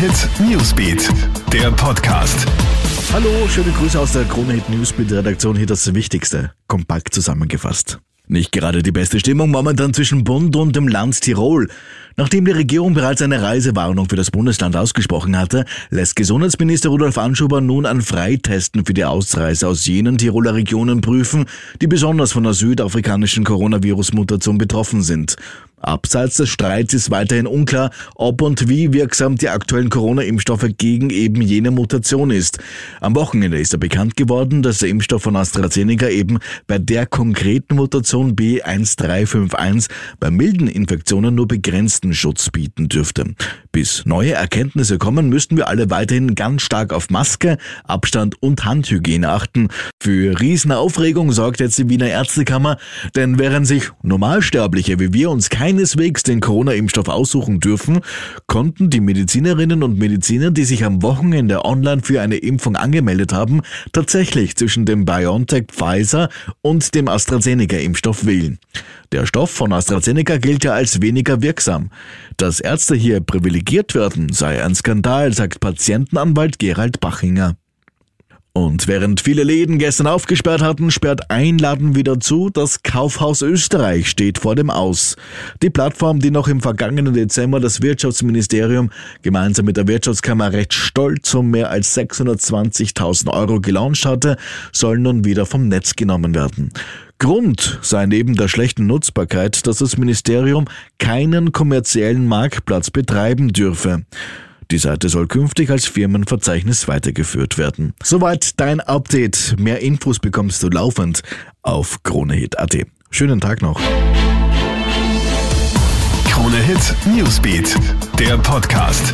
Hit Newsbeat, der Podcast. Hallo, schöne Grüße aus der Krone Hit Newsbeat Redaktion. Hier das Wichtigste, kompakt zusammengefasst. Nicht gerade die beste Stimmung momentan zwischen Bund und dem Land Tirol. Nachdem die Regierung bereits eine Reisewarnung für das Bundesland ausgesprochen hatte, lässt Gesundheitsminister Rudolf Anschuber nun ein Freitesten für die Ausreise aus jenen Tiroler Regionen prüfen, die besonders von der südafrikanischen Coronavirus-Mutation betroffen sind. Abseits des Streits ist weiterhin unklar, ob und wie wirksam die aktuellen Corona-Impfstoffe gegen eben jene Mutation ist. Am Wochenende ist er bekannt geworden, dass der Impfstoff von AstraZeneca eben bei der konkreten Mutation B1351 bei milden Infektionen nur begrenzten Schutz bieten dürfte. Bis neue Erkenntnisse kommen, müssten wir alle weiterhin ganz stark auf Maske, Abstand und Handhygiene achten. Für Riesenaufregung sorgt jetzt die Wiener Ärztekammer, denn während sich Normalsterbliche wie wir uns keineswegs den Corona-Impfstoff aussuchen dürfen, konnten die Medizinerinnen und Mediziner, die sich am Wochenende online für eine Impfung angemeldet haben, tatsächlich zwischen dem BioNTech Pfizer und dem AstraZeneca-Impfstoff wählen. Der Stoff von AstraZeneca gilt ja als weniger wirksam. Dass Ärzte hier privilegiert werden, sei ein Skandal, sagt Patientenanwalt Gerald Bachinger. Und während viele Läden gestern aufgesperrt hatten, sperrt Einladen wieder zu. Das Kaufhaus Österreich steht vor dem Aus. Die Plattform, die noch im vergangenen Dezember das Wirtschaftsministerium gemeinsam mit der Wirtschaftskammer recht stolz um mehr als 620.000 Euro gelauncht hatte, soll nun wieder vom Netz genommen werden. Grund sei neben der schlechten Nutzbarkeit, dass das Ministerium keinen kommerziellen Marktplatz betreiben dürfe. Die Seite soll künftig als Firmenverzeichnis weitergeführt werden. Soweit dein Update. Mehr Infos bekommst du laufend auf KroneHit.at. Schönen Tag noch. Krone Hit Newsbeat, der Podcast.